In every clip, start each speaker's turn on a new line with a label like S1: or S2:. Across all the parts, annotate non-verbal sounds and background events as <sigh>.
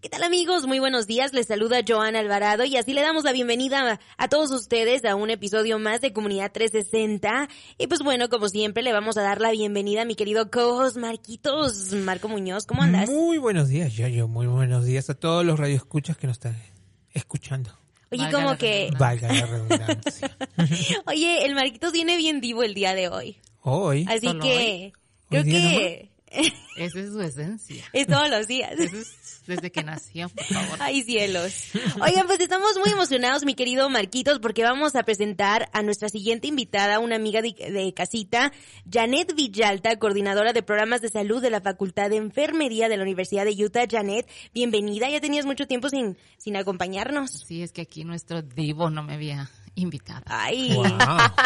S1: ¿Qué tal amigos? Muy buenos días, les saluda Joana Alvarado y así le damos la bienvenida a todos ustedes a un episodio más de Comunidad 360. Y pues bueno, como siempre le vamos a dar la bienvenida a mi querido co-host Marquitos, Marco Muñoz, ¿cómo andas?
S2: Muy buenos días, yo muy buenos días a todos los radioescuchas que nos están escuchando.
S1: Oye, como que...
S2: Valga la redundancia. <laughs>
S1: Oye, el Marquitos viene bien vivo el día de hoy.
S2: Hoy.
S1: Así que... Creo que...
S3: Esa es su esencia.
S1: Es todos los días.
S3: desde que nació, por favor.
S1: Ay, cielos. Oigan, pues estamos muy emocionados, mi querido Marquitos, porque vamos a presentar a nuestra siguiente invitada, una amiga de, casita, Janet Villalta, coordinadora de programas de salud de la Facultad de Enfermería de la Universidad de Utah. Janet, bienvenida. Ya tenías mucho tiempo sin, sin acompañarnos.
S3: Sí, es que aquí nuestro divo no me había invitado.
S1: Ay,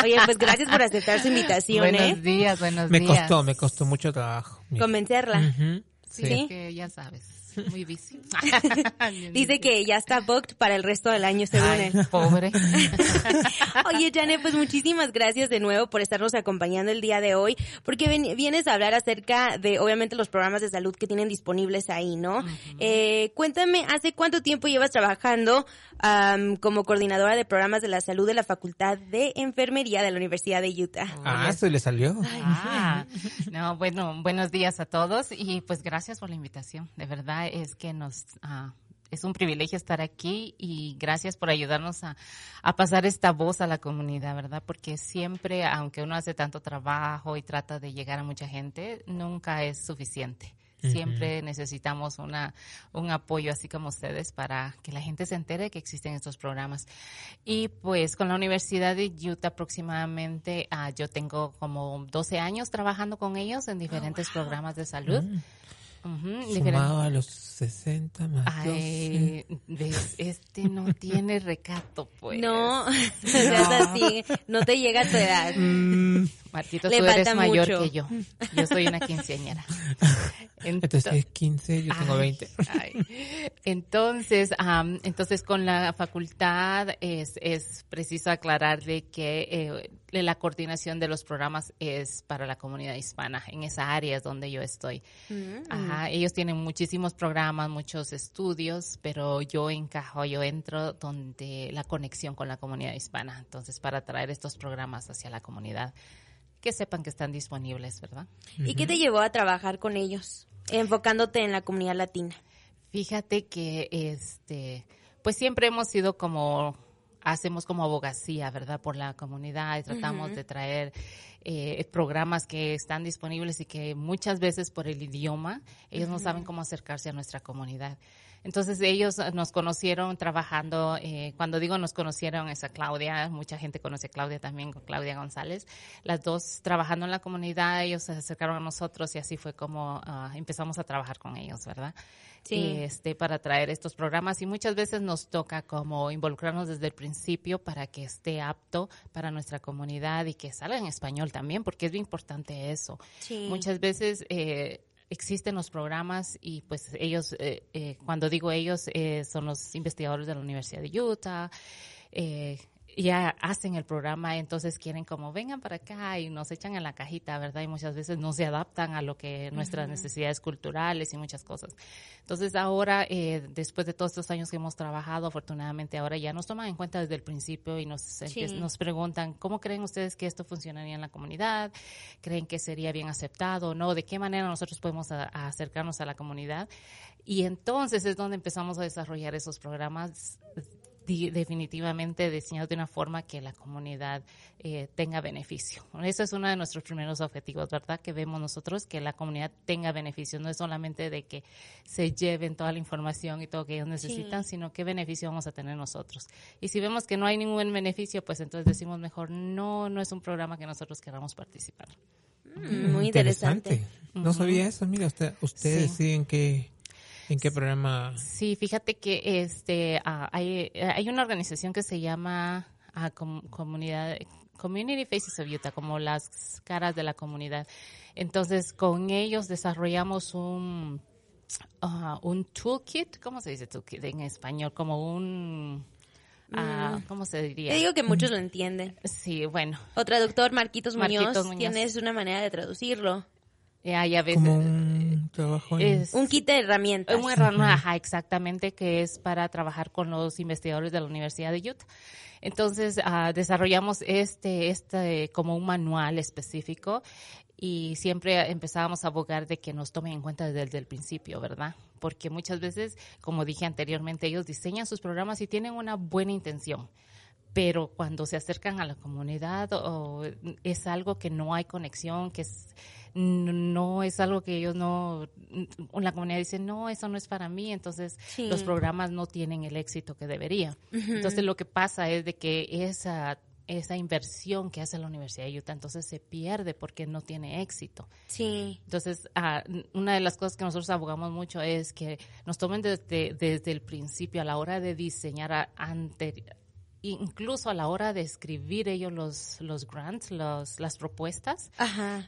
S1: oye, pues gracias por aceptar su invitación,
S3: buenos
S1: ¿eh?
S3: días, buenos
S2: días.
S3: Me
S2: costó, me costó mucho trabajo.
S1: Convencerla.
S3: sí, ¿Sí? que ya sabes. Muy bici. <laughs> <laughs>
S1: Dice que ya está booked para el resto del año, según él. <laughs>
S3: Pobre.
S1: Oye, Janet, pues muchísimas gracias de nuevo por estarnos acompañando el día de hoy, porque vienes a hablar acerca de, obviamente, los programas de salud que tienen disponibles ahí, ¿no? eh, cuéntame, ¿hace cuánto tiempo llevas trabajando como coordinadora de programas de la salud de la Facultad de Enfermería de la Universidad de Utah?
S2: Ah, eso le salió.
S3: Ah, no, bueno, buenos días a todos y pues gracias por la invitación, de verdad es que nos... Ah, es un privilegio estar aquí y gracias por ayudarnos a, pasar esta voz a la comunidad, ¿verdad? Porque siempre, aunque uno hace tanto trabajo y trata de llegar a mucha gente, nunca es suficiente. Siempre necesitamos una, un apoyo así como ustedes para que la gente se entere que existen estos programas. Y pues con la Universidad de Utah aproximadamente, ah, yo tengo como 12 años trabajando con ellos en diferentes oh, programas de salud. Mm.
S2: Sumado a los 60 más
S3: Ay, Este no <laughs> tiene recato, pues.
S1: No, <laughs> <laughs> no. es así, no te llega a tu edad.
S3: Mm. Marquito, tú eres mayor que yo. Yo soy una quinceañera.
S2: Entonces, es 15, yo tengo 20.
S3: Entonces, entonces con la facultad es, es preciso aclarar de que eh, la coordinación de los programas es para la comunidad hispana. En esa área es donde yo estoy. Mm. Ajá, ellos tienen muchísimos programas, muchos estudios, pero yo encajo, yo entro donde la conexión con la comunidad hispana. Entonces, para traer estos programas hacia la comunidad que sepan que están disponibles, ¿verdad?
S1: ¿Y qué te llevó a trabajar con ellos, enfocándote en la comunidad latina?
S3: Fíjate que, este, pues siempre hemos sido como, hacemos como abogacía, ¿verdad? Por la comunidad y tratamos de traer eh, programas que están disponibles y que muchas veces por el idioma, ellos no saben cómo acercarse a nuestra comunidad. Entonces ellos nos conocieron trabajando, eh, cuando digo nos conocieron es a Claudia, mucha gente conoce a Claudia también, con Claudia González, las dos trabajando en la comunidad, ellos se acercaron a nosotros y así fue como ah, empezamos a trabajar con ellos, ¿verdad? Sí. este, para traer estos programas y muchas veces nos toca como involucrarnos desde el principio para que esté apto para nuestra comunidad y que salga en español también, porque es bien importante eso. Sí. Muchas veces eh, existen los programas y pues ellos, eh, eh, cuando digo ellos, eh, son los investigadores de la Universidad de Utah, ya hacen el programa, entonces quieren como vengan para acá y nos echan en la cajita, ¿verdad? Y muchas veces no se adaptan a lo que nuestras necesidades culturales y muchas cosas. Entonces ahora, eh, después de todos estos años que hemos trabajado, afortunadamente ahora ya nos toman en cuenta desde el principio y nos, nos preguntan, ¿cómo creen ustedes que esto funcionaría en la comunidad? ¿Creen que sería bien aceptado o no? ¿De qué manera nosotros podemos acercarnos a la comunidad? Y entonces es donde empezamos a desarrollar esos programas definitivamente diseñado de una forma que la comunidad eh, tenga beneficio. Ese es uno de nuestros primeros objetivos, ¿verdad? Que vemos nosotros que la comunidad tenga beneficio. No es solamente de que se lleven toda la información y todo que ellos necesitan, sino qué beneficio vamos a tener nosotros. Y si vemos que no hay ningún beneficio, pues entonces decimos mejor, no, no es un programa que nosotros queramos participar.
S1: Mm, muy interesante.
S2: No sabía eso. Mira, usted, ustedes deciden que ¿En qué programa?
S3: Sí, fíjate que este ah, hay, hay una organización que se llama ah, comunidad Community Faces of Utah, como las caras de la comunidad. Entonces, con ellos desarrollamos un uh, un toolkit, ¿cómo se dice toolkit en español? Como un mm. ¿cómo se diría?
S1: Te digo que muchos lo entienden.
S3: Sí, bueno.
S1: O traductor Marquitos, Muñoz, tienes una manera de traducirlo.
S3: Ya, ya ves.
S2: Como un trabajo en...
S1: un kit de herramientas.
S3: Un herramienta, exactamente, que es para trabajar con los investigadores de la Universidad de Utah. Entonces, ah, desarrollamos este, este como un manual específico y siempre empezábamos a abogar de que nos tomen en cuenta desde, el principio, ¿verdad? Porque muchas veces, como dije anteriormente, ellos diseñan sus programas y tienen una buena intención pero cuando se acercan a la comunidad o es algo que no hay conexión, que es, no es algo que ellos no, la comunidad dice, no, eso no es para mí, entonces los programas no tienen el éxito que debería. Entonces lo que pasa es de que esa esa inversión que hace la Universidad de Utah, entonces se pierde porque no tiene éxito.
S1: Sí.
S3: Entonces, ah, una de las cosas que nosotros abogamos mucho es que nos tomen desde, desde el principio, a la hora de diseñar ante, incluso a la hora de escribir ellos los, los grants, los, las propuestas,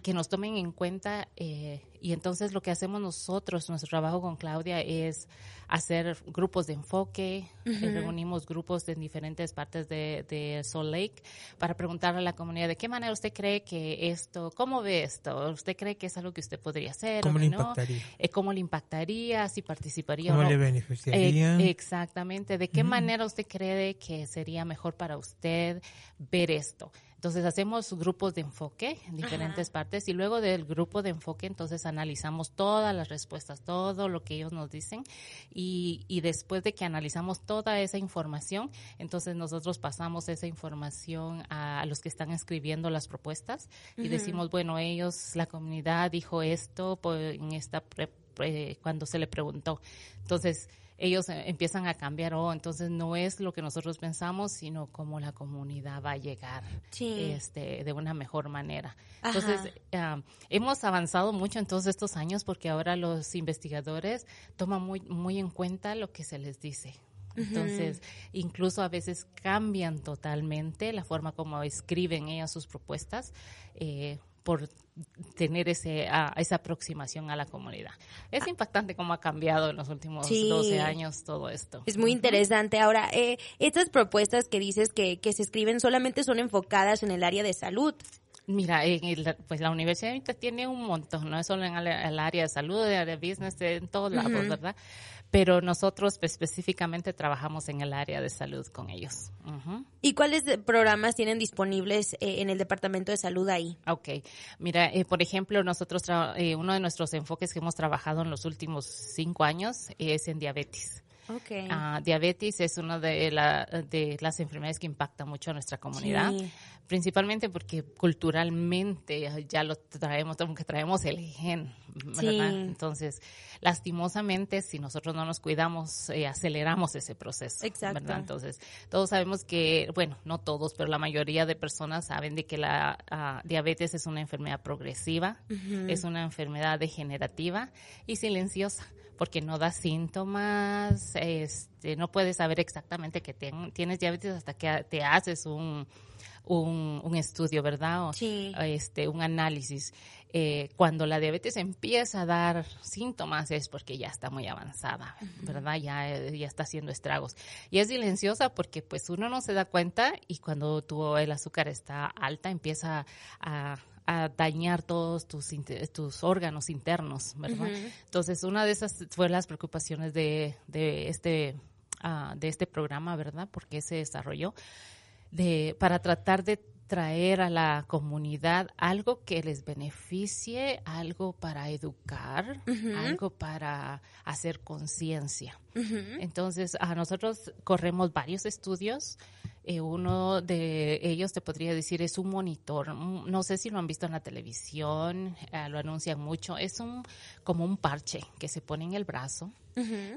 S3: que nos tomen en cuenta. Eh, y entonces lo que hacemos nosotros, nuestro trabajo con Claudia es hacer grupos de enfoque, eh, reunimos grupos en diferentes partes de, de Salt Lake para preguntarle a la comunidad de qué manera usted cree que esto, cómo ve esto, usted cree que es algo que usted podría hacer,
S2: cómo le impactaría,
S3: eh, cómo le impactaría, si participaría
S2: cómo
S3: o no.
S2: le beneficiaría,
S3: exactamente, de qué manera usted cree que sería mejor para usted ver esto. Entonces hacemos grupos de enfoque en diferentes partes y luego del grupo de enfoque entonces analizamos todas las respuestas, todo lo que ellos nos dicen y, y después de que analizamos toda esa información, entonces nosotros pasamos esa información a, los que están escribiendo las propuestas y decimos, bueno, ellos, la comunidad dijo esto pues, en esta cuando se le preguntó. Entonces, ellos eh, empiezan a cambiar, oh, entonces no es lo que nosotros pensamos, sino cómo la comunidad va a llegar este, de una mejor manera. Entonces, ah, hemos avanzado mucho en todos estos años porque ahora los investigadores toman muy, muy en cuenta lo que se les dice. Entonces, incluso a veces cambian totalmente la forma como escriben ellas sus propuestas. Eh, por tener ese, esa aproximación a la comunidad. Es impactante cómo ha cambiado en los últimos 12 años todo esto.
S1: Es muy interesante. Ahora, eh, estas propuestas que dices que, que se escriben solamente son enfocadas en el área de salud.
S3: Mira, pues la universidad tiene un montón, no es solo en el, área de salud, el área de business, en todos lados, ¿verdad? Pero nosotros específicamente trabajamos en el área de salud con ellos.
S1: ¿Y cuáles programas tienen disponibles eh, en el Departamento de Salud ahí?
S3: Ok, mira, eh, por ejemplo, nosotros, eh, uno de nuestros enfoques que hemos trabajado en los últimos cinco años es en diabetes.
S1: Okay.
S3: Uh, diabetes es una de, la, de, las enfermedades que impacta mucho a nuestra comunidad, principalmente porque culturalmente ya lo traemos, que traemos el gen, ¿verdad? Entonces, lastimosamente, si nosotros no nos cuidamos, eh, aceleramos ese proceso,
S1: Exacto.
S3: ¿verdad? Entonces, todos sabemos que, bueno, no todos, pero la mayoría de personas saben de que la uh, diabetes es una enfermedad progresiva, es una enfermedad degenerativa y silenciosa porque no da síntomas, este, no puedes saber exactamente que tienes diabetes hasta que te haces un, un, estudio, ¿verdad?
S1: sí.
S3: Este, un análisis. Eh, cuando la diabetes empieza a dar síntomas es porque ya está muy avanzada, ¿verdad? Ya, ya está haciendo estragos. Y es silenciosa porque pues uno no se da cuenta y cuando tu, el azúcar está alta empieza a, a dañar todos tus, tus órganos internos, ¿verdad? Entonces, una de esas fue las preocupaciones de, de este, uh, de este programa, ¿verdad? Porque se desarrolló de, para tratar de traer a la comunidad algo que les beneficie, algo para educar, algo para hacer conciencia. Entonces, a nosotros corremos varios estudios eh, uno de ellos te podría decir es un monitor. Mm, no sé si lo han visto en la televisión, eh, lo anuncian mucho. Es un como un parche que se pone en el brazo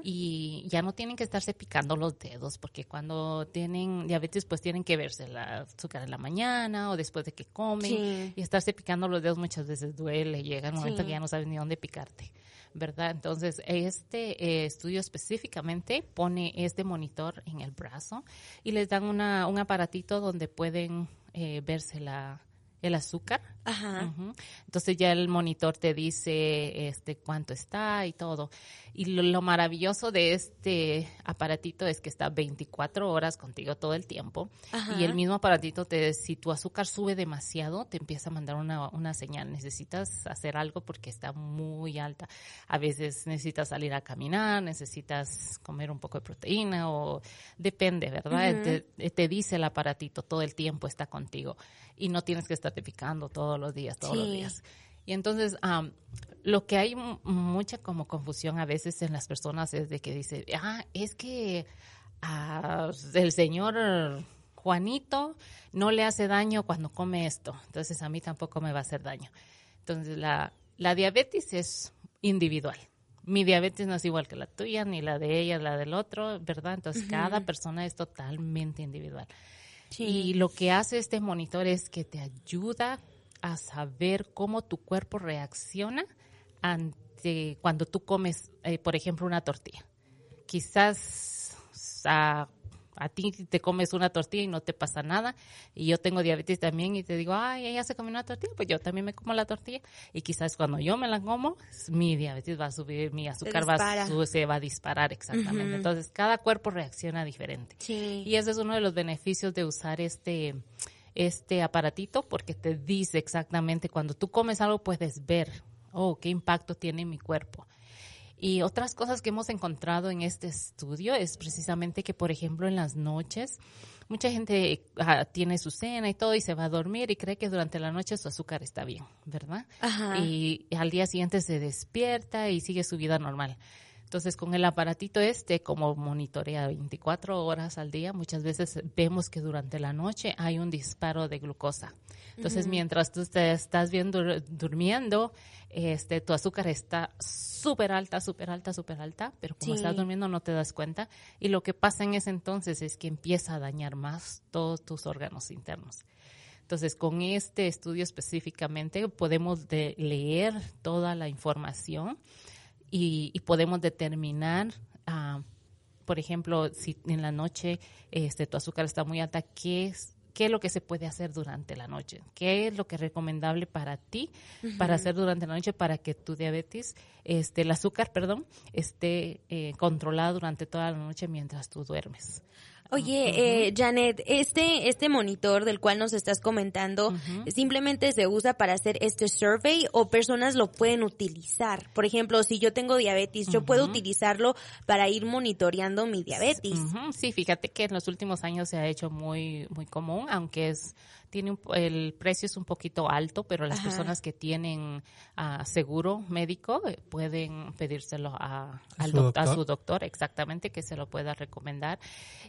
S3: y ya no tienen que estarse picando los dedos porque cuando tienen diabetes pues tienen que verse la azúcar en la mañana o después de que comen y estarse picando los dedos muchas veces duele. Llega un momento que ya no sabes ni dónde picarte. ¿Verdad? Entonces, este eh, estudio específicamente pone este monitor en el brazo y les dan una, un aparatito donde pueden eh, verse la, el azúcar.
S1: Ajá.
S3: Ujú. Entonces ya el monitor te dice este cuánto está y todo. Y lo, lo maravilloso de este aparatito es que está 24 horas contigo todo el tiempo.
S1: Ajá.
S3: Y el mismo aparatito te si tu azúcar sube demasiado, te empieza a mandar una, una señal. Necesitas hacer algo porque está muy alta. A veces necesitas salir a caminar, necesitas comer un poco de proteína o depende, ¿verdad?
S1: Ujú.
S3: te, te dice el aparatito todo el tiempo está contigo y no tienes que estarte todos los días, todos los días. Y entonces, lo que hay mucha como confusión a veces en las personas es de que dice, ah, es que ah, el señor Juanito no le hace daño cuando come esto, entonces a mí tampoco me va a hacer daño. Entonces, la, la diabetes es individual. Mi diabetes no es igual que la tuya, ni la de ella, la del otro, ¿verdad? Entonces, cada persona es totalmente individual. Y lo que hace este monitor es que te ayuda a saber cómo tu cuerpo reacciona ante cuando tú comes, eh, por ejemplo, una tortilla. Quizás a, a ti te comes una tortilla y no te pasa nada. Y yo tengo diabetes también y te digo, ay, ella se comió una tortilla, pues yo también me como la tortilla. Y quizás cuando yo me la como, mi diabetes va a subir, mi azúcar va a su- se va a disparar exactamente. Entonces, cada cuerpo reacciona diferente.
S1: Sí.
S3: Y ese es uno de los beneficios de usar este, este aparatito porque te dice exactamente cuando tú comes algo puedes ver, oh, qué impacto tiene en mi cuerpo. Y otras cosas que hemos encontrado en este estudio es precisamente que, por ejemplo, en las noches, mucha gente ah, tiene su cena y todo y se va a dormir y cree que durante la noche su azúcar está bien, ¿verdad?
S1: Ajá.
S3: y al día siguiente se despierta y sigue su vida normal. Entonces, con el aparatito este, como monitorea 24 horas al día, muchas veces vemos que durante la noche hay un disparo de glucosa. Entonces, mientras tú te estás viendo durmiendo, este, tu azúcar está súper alta, súper alta, súper alta, pero como
S1: Sí.
S3: estás durmiendo no te das cuenta. Y lo que pasa en ese entonces es que empieza a dañar más todos tus órganos internos. Entonces, con este estudio específicamente podemos de- leer toda la información y, y podemos determinar, ah, por ejemplo, si en la noche este, tu azúcar está muy alta, ¿qué es, qué es lo que se puede hacer durante la noche? ¿Qué es lo que es recomendable para ti para hacer durante la noche para que tu diabetes, este, el azúcar, perdón, esté eh, controlada durante toda la noche mientras tú duermes?
S1: Oye, eh, Janet, este, este monitor del cual nos estás comentando, ¿simplemente se usa para hacer este survey o personas lo pueden utilizar? Por ejemplo, si yo tengo diabetes, yo puedo utilizarlo para ir monitoreando mi diabetes.
S3: Ujú, Sí, fíjate que en los últimos años se ha hecho muy muy común, aunque es tiene un po- el precio es un poquito alto, pero las
S1: Ajá.
S3: personas que tienen ah, seguro médico eh, pueden pedírselo a,
S2: ¿A
S3: al
S2: su
S3: doc- a
S2: doctor?
S3: su doctor, exactamente, que se lo pueda recomendar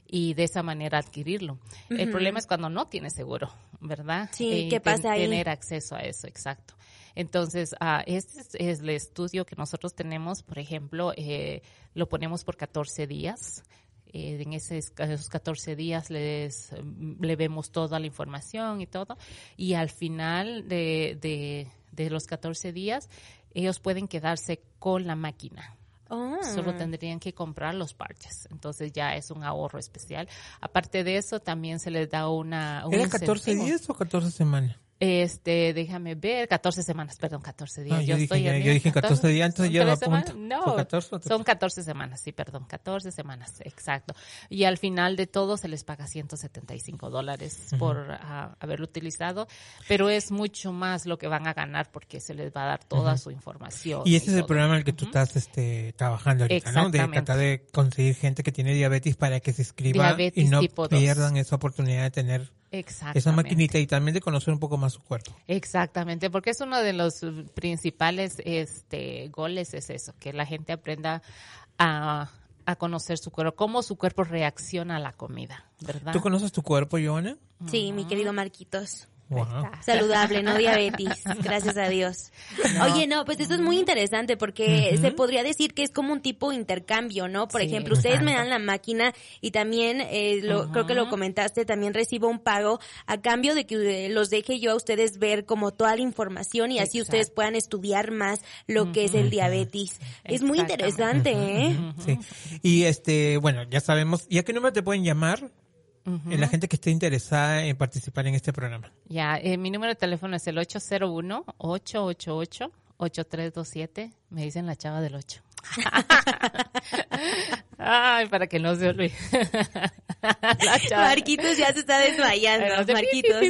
S3: y de esa manera adquirirlo. El problema es cuando no tiene seguro, ¿verdad?
S1: Sí,
S3: Eh,
S1: ¿qué
S3: ten-
S1: pasa ahí?
S3: Tener acceso a eso, exacto. Entonces, ah, este es, es el estudio que nosotros tenemos, por ejemplo, eh, lo ponemos por 14 días. Eh, en ese- esos 14 días les, le vemos toda la información y todo. Y al final de, de, de los 14 días, ellos pueden quedarse con la máquina.
S1: Oh.
S3: Solo tendrían que comprar los parches. Entonces ya es un ahorro especial. Aparte de eso, también se les da una... un
S2: ¿Era 14
S3: incentivo.
S2: días o 14 semanas?
S3: Este, déjame ver, 14 semanas, perdón, 14 días.
S2: Ah, yo dije,
S3: estoy
S2: ya- yo dije 14 días, entonces
S3: ¿son
S2: yo lo apunto.
S3: No,
S2: ¿Son 14 o 13?
S3: son 14 semanas, sí, perdón, 14 semanas, exacto. Y al final de todo se les paga 175 dólares por ah, haberlo utilizado, pero es mucho más lo que van a ganar porque se les va a dar toda su información.
S2: Y ese es el
S3: todo.
S2: programa en el que tú estás este, trabajando ahorita, ¿no? De tratar de conseguir gente que tiene diabetes para que se inscriba
S3: Diabetes
S2: y no pierdan esa oportunidad de tener. Esa maquinita y también de conocer un poco más su cuerpo.
S3: Exactamente, porque es uno de los principales este, goles, es eso, que la gente aprenda a, a conocer su cuerpo, cómo su cuerpo reacciona a la comida, ¿verdad?
S2: ¿Tú conoces tu cuerpo, Joana?
S1: Sí, mi querido Marquitos.
S2: Wow.
S1: Saludable, no diabetes, <laughs> gracias a Dios. Oye, no, pues eso es muy interesante porque se podría decir que es como un tipo de intercambio, ¿no? Por
S3: Sí,
S1: ejemplo, ustedes me dan la máquina y también, eh, lo, creo que lo comentaste, también recibo un pago a cambio de que eh, los deje yo a ustedes ver como toda la información y así
S3: Exacto.
S1: ustedes puedan estudiar más lo que es el diabetes. Es muy interesante, ¿eh?
S2: Sí. Y este, bueno, ya sabemos, ¿y a qué número te pueden llamar? Eh, la gente que esté interesada en participar en este programa.
S3: Ya, eh, mi número de teléfono es el 801-888-8327. Me dicen la chava del 8. <laughs> Ay, para que no se olvide. <laughs>
S1: Marquitos ya se está desmayando. Marquitos.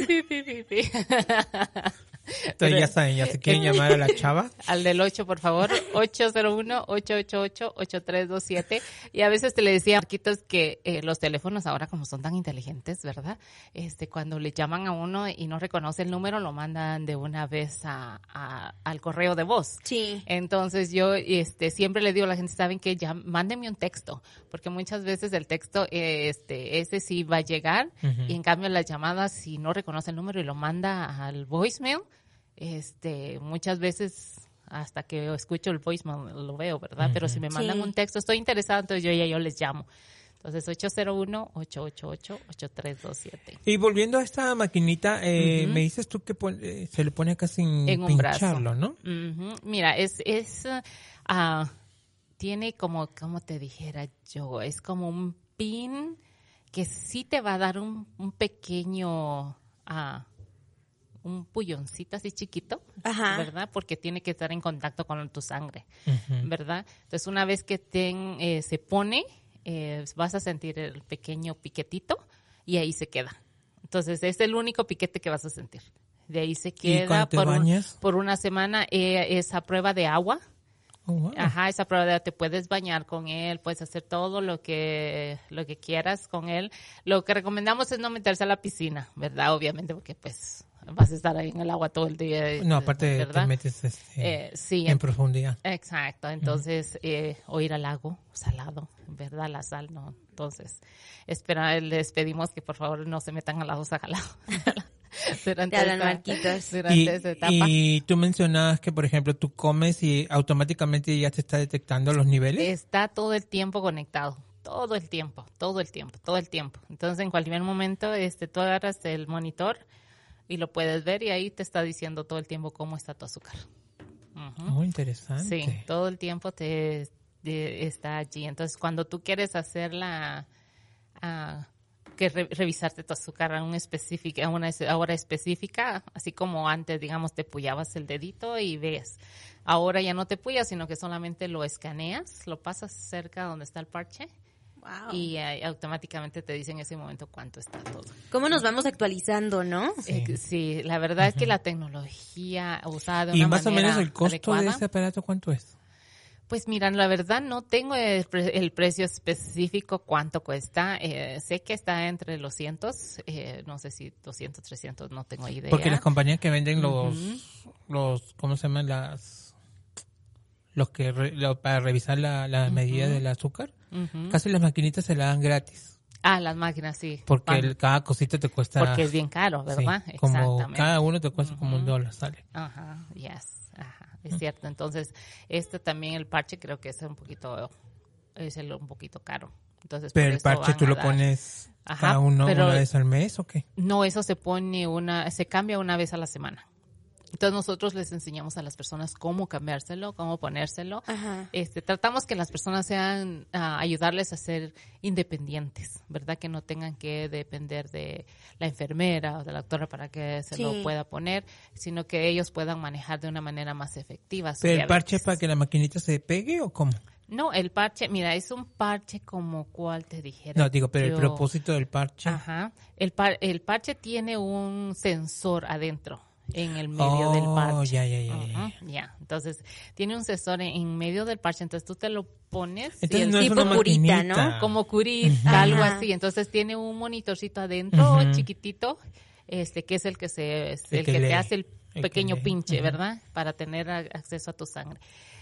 S2: Entonces ya saben, ya se quieren llamar a la chava. <laughs>
S3: Al del 8, por favor, 801-888-8327. Y a veces te le decía, Marquitos, que eh, los teléfonos ahora como son tan inteligentes, ¿verdad? Este, cuando le llaman a uno y no reconoce el número, lo mandan de una vez a, al correo de voz.
S1: Sí.
S3: Entonces yo este, siempre le digo a la gente, ¿saben qué? Ya, mándenme un texto, porque muchas veces el texto, este, ese sí va a llegar, y en cambio las llamadas, si no reconoce el número y lo manda al voicemail, este, muchas veces hasta que escucho el voicemail lo veo, ¿verdad? Pero si me mandan un texto, estoy interesado, entonces yo ya yo les llamo. Entonces, 801-888-8327.
S2: Y volviendo a esta maquinita, eh, me dices tú que eh, se le pone acá sin en un pincharlo, ¿no?
S3: Mira, es, es, uh, tiene como, como te dijera yo, es como un pin que sí te va a dar un, un pequeño, uh, un pulloncito así chiquito, ¿verdad? Porque tiene que estar en contacto con tu sangre, ¿verdad? Entonces, una vez que ten, eh, se pone, eh, vas a sentir el pequeño piquetito y ahí se queda. Entonces, es el único piquete que vas a sentir. De ahí se queda por, por, una semana eh, esa prueba de agua. Oh, Ajá, esa prueba de te puedes bañar con él, puedes hacer todo lo que lo que quieras con él. Lo que recomendamos es no meterse a la piscina, ¿verdad? Obviamente porque pues vas a estar ahí en el agua todo el día.
S2: No, aparte ¿verdad? te metes este, eh, sí, en, profundidad.
S3: Exacto, entonces, eh, o ir al lago salado, ¿verdad? La sal, ¿no? Entonces, espera, les pedimos que por favor no se metan al lago salado. <laughs>
S1: durante, esta,
S2: y, etapa. y tú mencionabas que, por ejemplo, tú comes y automáticamente ya te está detectando los niveles.
S3: Está todo el tiempo conectado todo el tiempo, todo el tiempo, todo el tiempo. Entonces, en cualquier momento, este, tú agarras el monitor y lo puedes ver y ahí te está diciendo todo el tiempo cómo está tu azúcar.
S2: Muy interesante.
S3: Sí, todo el tiempo te, está allí. Entonces, cuando tú quieres hacer la... Ah, que revisarte tu azúcar a, una específica, a una hora específica, así como antes, digamos, te puyabas el dedito y ves. Ahora ya no te puyas, sino que solamente lo escaneas, lo pasas cerca donde está el parche y eh, automáticamente te dice en ese momento cuánto está todo.
S1: ¿Cómo nos vamos actualizando, no?
S3: Sí, eh, la verdad es que la tecnología usada de una manera
S2: ¿Y más o menos el costo de ese aparato cuánto es?
S3: Pues mira, la verdad no tengo el, precio específico cuánto cuesta. Eh, sé que está entre los cientos, no sé si 200, 300, no tengo idea.
S2: Porque las compañías que venden los, los ¿cómo se llaman? Las, los que para revisar la, la medida del azúcar, Casi las maquinitas se la dan gratis.
S3: Ah, las máquinas, sí.
S2: Porque cada cosita te cuesta...
S3: Porque es bien caro, ¿verdad?
S2: como cada uno te cuesta como un dólar, sale.
S3: Ajá, yes, ajá, es cierto. Entonces, este también, el parche, creo que es un poquito, es el, un poquito caro. Entonces,
S2: Pero el parche tú lo pones cada uno una vez al mes o qué?
S3: No, eso se pone una, se cambia una vez a la semana. Entonces nosotros les enseñamos a las personas cómo cambiárselo, cómo ponérselo. Este, tratamos que las personas sean, ah, ayudarles a ser independientes, ¿verdad? Que no tengan que depender de la enfermera o de la doctora para que se lo pueda poner, sino que ellos puedan manejar de una manera más efectiva.
S2: ¿Pero el parche es para que la maquinita se pegue o cómo?
S3: No, el parche, mira, es un parche como cual te dijera.
S2: No, digo, pero el propósito del parche.
S3: Ajá. El, el parche tiene un sensor adentro en el medio del oh, parche.
S2: Ya, ya, ya,
S3: ya. Entonces, tiene un sensor en, medio del parche, entonces tú te lo pones
S2: entonces, y el tipo curita, ¿no?
S3: Como curita, algo así. Entonces tiene un monitorcito adentro, chiquitito, este que es el que se el, que, te hace el pequeño pinche, ¿verdad? Para tener acceso a tu sangre.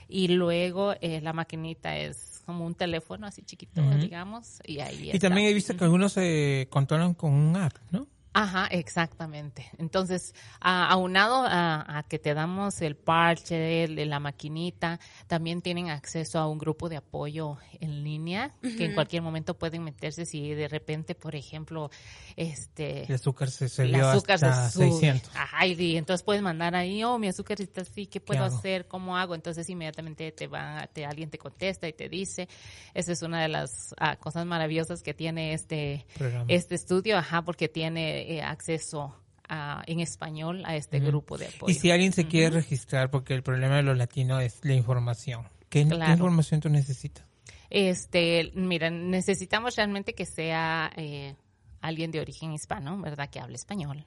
S3: Y luego eh, la maquinita es como un teléfono así chiquito, digamos, y ahí
S2: Y también he visto que algunos se controlan con un app, ¿no?
S3: Ajá, exactamente. Entonces, aunado a, que te damos el parche, de la maquinita, también tienen acceso a un grupo de apoyo en línea que en cualquier momento pueden meterse si de repente, por ejemplo, este...
S2: El azúcar se subió hasta 600.
S3: Ajá, y entonces puedes mandar ahí, oh, mi azúcar está así, ¿qué puedo hacer? ¿Cómo hago? Entonces inmediatamente te va, te, alguien te contesta y te dice. Esa es una de las ah, cosas maravillosas que tiene este, este estudio, ajá, porque tiene eh, acceso a, en español a este grupo de apoyo.
S2: Y si alguien se quiere registrar, porque el problema de los latinos es la información, ¿qué, información tú necesitas?
S3: Este, mira, necesitamos realmente que sea eh, alguien de origen hispano, ¿verdad? Que hable español.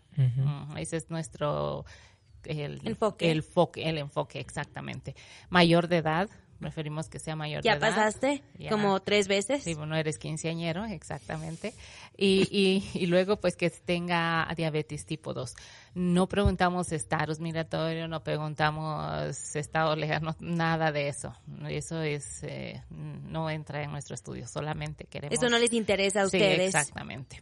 S3: ese es nuestro el
S1: enfoque.
S3: El, el enfoque, exactamente. Mayor de edad, preferimos que sea mayor
S1: ¿Ya
S3: de edad.
S1: pasaste? ¿Como tres veces?
S3: Sí, bueno, eres quinceañero, exactamente. Y, y, y, luego, pues, que tenga diabetes tipo 2. No preguntamos estatus migratorio, no preguntamos estado legal, nada de eso. Eso es, eh, no entra en nuestro estudio, solamente queremos...
S1: Eso no les interesa a ustedes.
S3: exactamente.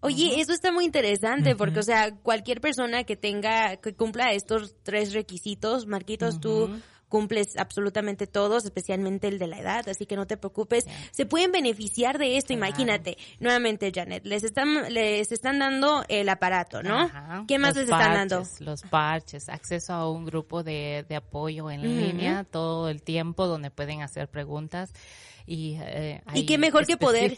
S1: Oye, eso está muy interesante porque, o sea, cualquier persona que tenga, que cumpla estos tres requisitos, Marquitos, tú cumples absolutamente todos, especialmente el de la edad, así que no te preocupes. Se pueden beneficiar de esto, imagínate. Nuevamente, Janet, les están, les están dando el aparato, ¿no? ¿Qué más les están dando?
S3: Los parches, acceso a un grupo de, de apoyo en línea todo el tiempo donde pueden hacer preguntas y eh,
S1: y qué mejor que poder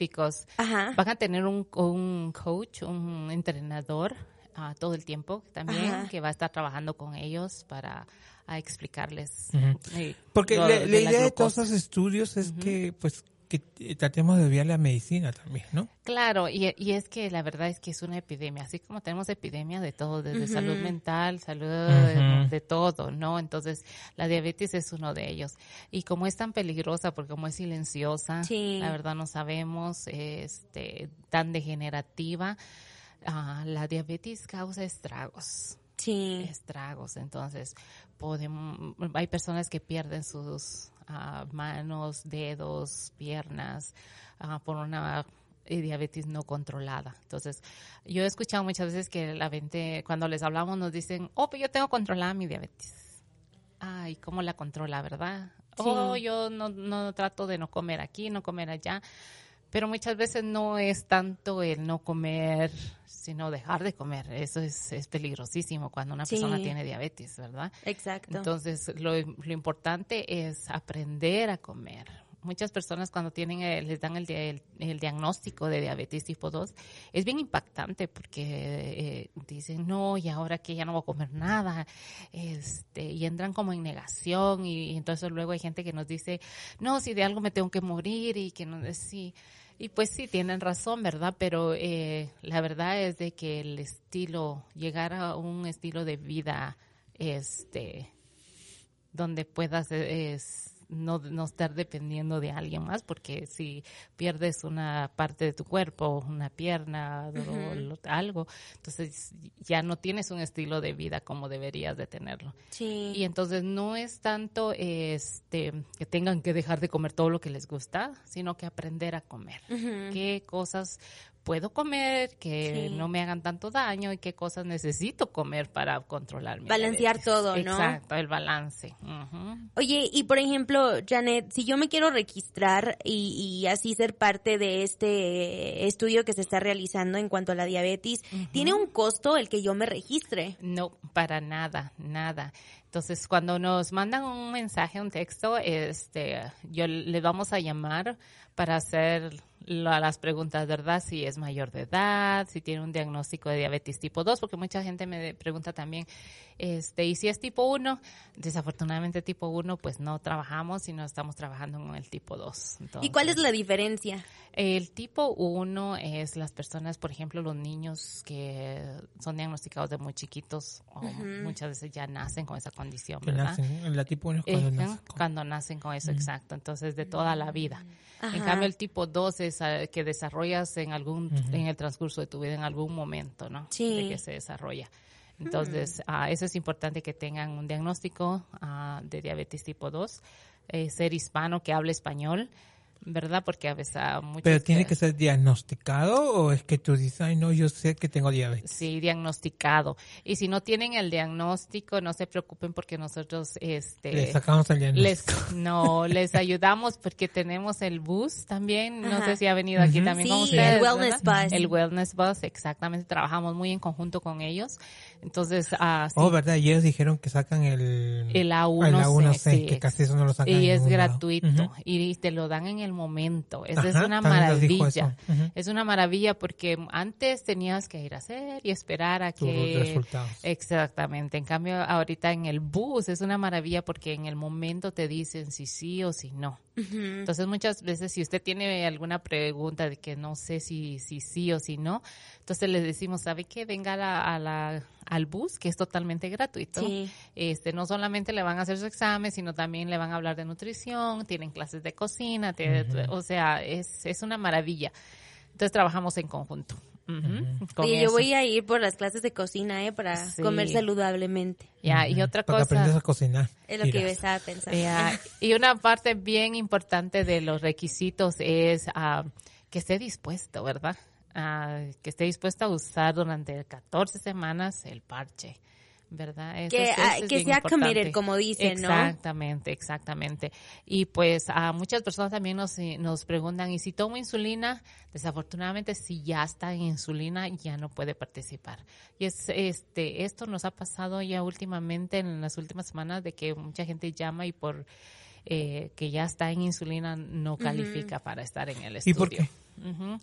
S3: van a tener un, un coach un entrenador uh, todo el tiempo también que va a estar trabajando con ellos para a explicarles.
S2: Porque la, idea de todos esos estudios es que, pues, que tratemos de ver la medicina también, ¿no?
S3: Claro, y, y, es que la verdad es que es una epidemia, así como tenemos epidemia de todo, desde salud mental, salud de, todo, ¿no? Entonces, la diabetes es uno de ellos. Y como es tan peligrosa, porque como es silenciosa, la verdad no sabemos, este, tan degenerativa, ah, la diabetes causa estragos
S1: sí.
S3: estragos. Entonces, podemos, hay personas que pierden sus ah, manos, dedos, piernas ah, por una eh, diabetes no controlada. Entonces, yo he escuchado muchas veces que la gente, cuando les hablamos, nos dicen, oh, pues yo tengo controlada mi diabetes. Ay, ¿cómo la controla, verdad? Oh, yo no, no trato de no comer aquí, no comer allá pero muchas veces no es tanto el no comer, sino dejar de comer. Eso es, es peligrosísimo cuando una persona tiene diabetes, ¿verdad?
S1: Exacto.
S3: Entonces, lo, lo importante es aprender a comer muchas personas cuando tienen les dan el, el, diagnóstico de diabetes tipo 2 es bien impactante porque eh, dicen no y ahora que ya no voy a comer nada este y entran como en negación y, entonces luego hay gente que nos dice no si de algo me tengo que morir y que no sí y pues sí, tienen razón, ¿verdad? Pero eh, la verdad es de que el estilo, llegar a un estilo de vida, este, donde puedas es, no, no estar dependiendo de alguien más, porque si pierdes una parte de tu cuerpo, una pierna o algo, entonces ya no tienes un estilo de vida como deberías de tenerlo.
S1: Sí.
S3: Y entonces no es tanto este que tengan que dejar de comer todo lo que les gusta, sino que aprender a comer. ¿Qué cosas puedo comer, que no me hagan tanto daño y qué cosas necesito comer para controlar mi
S1: Balancear todo, ¿no?
S3: Exacto, el balance.
S1: Oye, y por ejemplo, Janet, si yo me quiero registrar y, así ser parte de este estudio que se está realizando en cuanto a la diabetes, ¿tiene un costo el que yo me registre?
S3: No, para nada, nada. Entonces, cuando nos mandan un mensaje, un texto, este, yo le vamos a llamar para hacer las preguntas, ¿verdad? Si es mayor de edad, si tiene un diagnóstico de diabetes tipo 2, porque mucha gente me pregunta también, este, y si es tipo 1, desafortunadamente tipo 1, pues no trabajamos, sino estamos trabajando con el tipo 2.
S1: ¿Y cuál es la diferencia?
S3: El tipo 1 es las personas, por ejemplo, los niños que son diagnosticados de muy chiquitos, o muchas veces ya nacen con esa condición, ¿verdad?
S2: la tipo 1 cuando, nacen
S3: con... cuando nacen con eso, exacto. Entonces, de toda la vida. En cambio, el tipo 2 es ah, que desarrollas en algún, en el transcurso de tu vida, en algún momento, ¿no?
S1: Sí.
S3: De que se desarrolla. Entonces, uh, eso es importante que tengan un diagnóstico uh, de diabetes tipo 2, eh, ser hispano que hable español, ¿verdad? Porque a veces a muchos...
S2: Pero tiene que ser diagnosticado o es que tú dices, ay no, yo sé que tengo diabetes.
S3: Sí, diagnosticado. Y si no tienen el diagnóstico, no se preocupen porque nosotros, este...
S2: Le sacamos el diagnóstico.
S3: Les, <laughs> no, les ayudamos porque tenemos el bus también. No sé si ha venido aquí también con
S1: Sí,
S3: ustedes.
S1: el Wellness
S3: ¿verdad?
S1: Bus.
S3: El Wellness Bus, exactamente. Trabajamos muy en conjunto con ellos. Entonces, ah, sí,
S2: Oh, ¿verdad? Y ellos dijeron que sacan el...
S3: El A1C,
S2: el A1C,
S3: sí.
S2: que casi eso no lo sacan
S3: y es gratuito y te lo dan en el momento. Esa es
S2: Ajá,
S3: una
S2: nos dijo
S3: maravilla.
S2: eso.
S3: Es una maravilla porque antes tenías que ir a hacer y esperar a
S2: Tus
S3: que
S2: resultados.
S3: Exactamente. En cambio, ahorita en el bus es una maravilla porque en el momento te dicen si sí o si no. Entonces, muchas veces si usted tiene alguna pregunta de que no sé si si sí o si no, entonces les decimos, ¿sabe qué? Venga a la, a la- al bus, que es totalmente gratuito.
S1: Sí.
S3: Este, no solamente le van a hacer su examen, sino también le van a hablar de nutrición, tienen clases de cocina, te- o sea, es, es una maravilla. Entonces trabajamos en conjunto.
S1: Oye, yo
S3: eso.
S1: voy a ir por las clases de cocina, ¿eh? Para
S3: Sí.
S1: comer saludablemente.
S3: Ya, y otra cosa.
S2: a cocinar.
S1: Es lo que yo estaba pensando.
S3: Y una parte bien importante de los requisitos es ah, que esté dispuesto, ¿verdad? Ah, que esté dispuesto a usar durante 14 semanas el parche. ¿Verdad? Eso
S1: Que,
S3: es- eso
S1: ah,
S3: es
S1: que
S3: bien
S1: sea committed,
S3: importante.
S1: como dicen, ¿no?
S3: Exactamente, exactamente. Y pues a muchas personas también nos, nos preguntan, ¿y si tomo insulina? Desafortunadamente, si ya está en insulina, ya no puede participar. Y es este esto nos ha pasado ya últimamente, en las últimas semanas, de que mucha gente llama y por eh, que ya está en insulina no califica para estar en el
S2: ¿Y
S3: estudio.
S2: por qué?
S3: Ujú.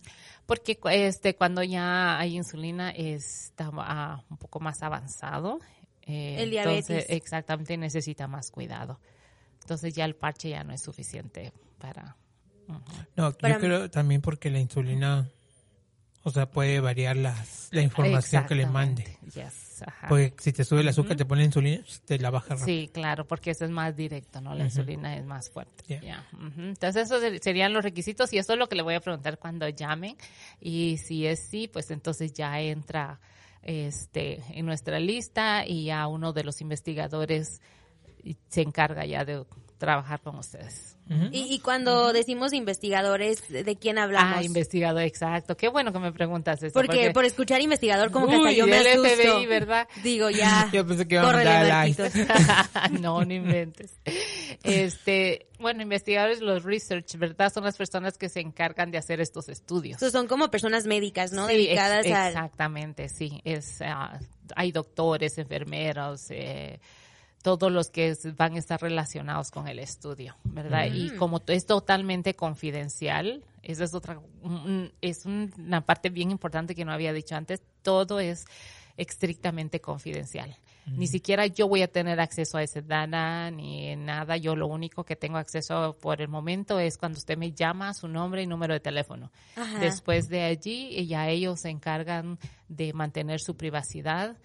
S3: Porque cu- este cuando ya hay insulina está un poco más avanzado. eh,
S1: El
S3: entonces, exactamente necesita más cuidado. Entonces ya el parche ya no es suficiente para.
S2: No,
S1: Para
S2: yo creo también porque la insulina, o sea, puede variar las, la información que le mande.
S3: Yes, ajá.
S2: Porque si te sube el azúcar, te pone insulina, te la baja rápido.
S3: Sí, claro, porque eso es más directo, ¿no? La insulina es más fuerte. Ujú. Entonces, esos ser- serían los requisitos y eso es lo que le voy a preguntar cuando llamen. Y si es sí, pues entonces ya entra este en nuestra lista y ya uno de los investigadores se encarga ya de trabajar con ustedes.
S1: Y, y cuando decimos investigadores, ¿de quién hablamos?
S3: Ah, investigador, exacto. Qué bueno que me preguntas eso.
S1: porque, por escuchar investigador, como que hasta
S3: Uy,
S1: yo me
S3: del
S1: asusto.
S3: FBI, ¿verdad?
S1: Digo, ya. <laughs>
S2: Yo pensé que iba a <laughs>
S3: no, no inventes. Este, bueno, investigadores, los research, ¿verdad? Son las personas que se encargan de hacer estos estudios.
S1: Son como personas médicas, ¿no?
S3: Sí,
S1: Dedicadas a...
S3: Exactamente, sí. Es, ah, hay doctores, enfermeros, eh, todos los que es- van a estar relacionados con el estudio, ¿verdad? Y como to- es totalmente confidencial, esa es otra, es un- una parte bien importante que no había dicho antes, todo es estrictamente confidencial. Ni siquiera yo voy a tener acceso a ese data ni nada. Yo lo único que tengo acceso por el momento es cuando usted me llama su nombre y número de teléfono.
S1: Ajá.
S3: Después de allí, ya ellos se encargan de mantener su privacidad.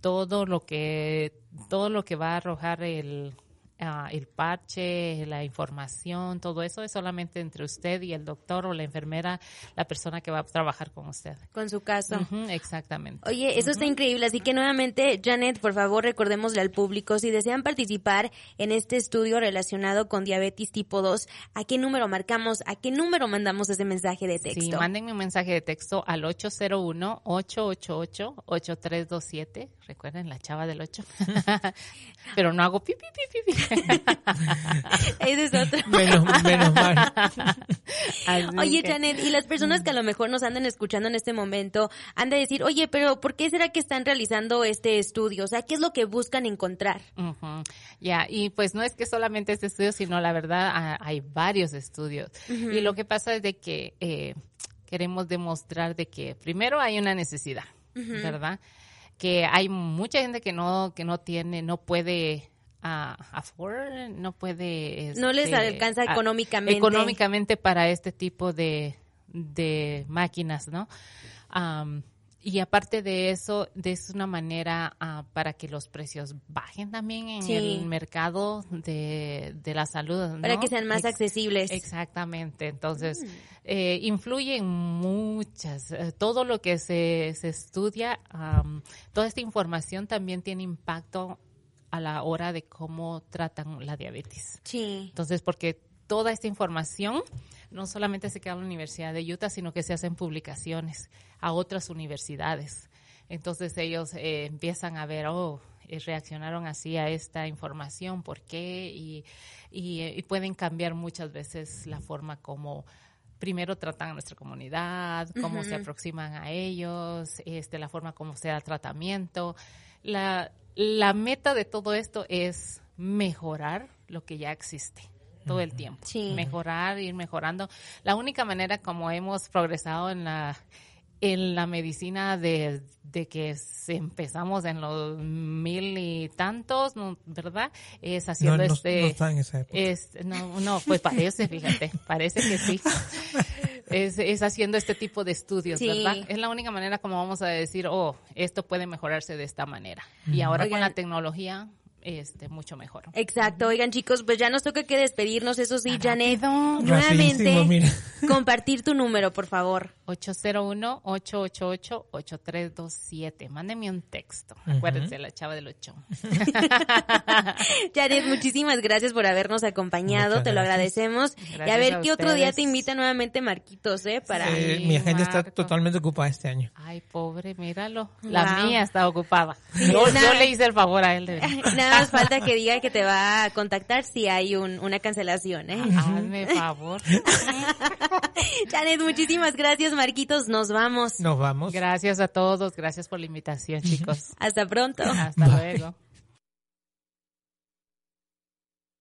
S3: Todo lo que, todo lo que va a arrojar el, ah, el parche, la información, todo eso es solamente entre usted y el doctor o la enfermera, la persona que va a trabajar con usted.
S1: Con su caso.
S3: Exactamente.
S1: Oye, eso está increíble. Así que nuevamente, Janet, por favor, recordémosle al público, si desean participar en este estudio relacionado con diabetes tipo 2, ¿a qué número marcamos? ¿A qué número mandamos ese mensaje de texto?
S3: Sí, mándenme un mensaje de texto al 801-888-8327. Recuerden, la chava del 8. <laughs> Pero no hago pi, pi, pi, pi, pi.
S1: Ese es otro.
S2: Menos, menos mal. <laughs>
S1: Oye, Janet, y las personas que a lo mejor nos andan escuchando en este momento han de decir, oye, pero ¿por qué será que están realizando este estudio? O sea, ¿qué es lo que buscan encontrar?
S3: Ya, y pues no es que solamente este estudio, sino la verdad hay varios estudios. Y lo que pasa es de que eh, queremos demostrar de que primero hay una necesidad, ¿verdad? Que hay mucha gente que no que no tiene, no puede ah, afford, no puede
S1: No les
S3: este,
S1: alcanza económicamente.
S3: económicamente para este tipo de, de máquinas, ¿no? Am, y aparte de eso, de es una manera ah, para que los precios bajen también en
S1: Sí.
S3: el mercado de, de la salud. ¿no?
S1: Para que sean más
S3: Ex-
S1: accesibles.
S3: Exactamente. Entonces,
S1: Mm.
S3: eh, influyen muchas. eh, todo lo que se, se estudia, am, toda esta información también tiene impacto a la hora de cómo tratan la diabetes.
S1: Sí.
S3: Entonces, porque toda esta información no solamente se queda en la Universidad de Utah, sino que se hacen publicaciones a otras universidades. Entonces ellos eh, empiezan a ver, oh, eh, reaccionaron así a esta información, ¿por qué? Y, y, pueden cambiar muchas veces la forma como primero tratan a nuestra comunidad, cómo se aproximan a ellos, este, la forma como se da tratamiento. La, la meta de todo esto es mejorar lo que ya existe todo el tiempo. Mejorar, ir mejorando. La única manera como hemos progresado en la en la medicina de, de que empezamos en los mil y tantos, ¿verdad? Es haciendo este...
S2: No está en esa época.
S3: Es, no, no, pues parece, fíjate, parece que sí. <laughs> Es, es haciendo este tipo de estudios, ¿verdad? Es la única manera como vamos a decir, oh, esto puede mejorarse de esta manera. Y ahora con la tecnología, este, mucho mejor.
S1: Exacto. Oigan, chicos, pues ya nos toca que despedirnos. Eso sí, Janet, nuevamente, compartir tu número, por favor.
S3: 801-888-8327. Mándeme un texto. Acuérdense, la chava del 8. <laughs>
S1: Janet, muchísimas gracias por habernos acompañado. te lo agradecemos. y a ver qué otro día te invita nuevamente Marquitos, ¿eh? Para...
S2: mi agenda está totalmente ocupada este año.
S3: Ay, pobre, míralo. La mía está ocupada. Yo, le hice el favor a él. De <laughs>
S1: Nada más falta que diga que te va a contactar si hay un, una cancelación, ¿eh?
S3: Hazme favor. <laughs>
S1: Janet, muchísimas gracias, Marquitos. Nos vamos.
S2: Nos vamos.
S3: Gracias a todos. Gracias por la invitación, chicos.
S1: Hasta pronto.
S3: Hasta luego.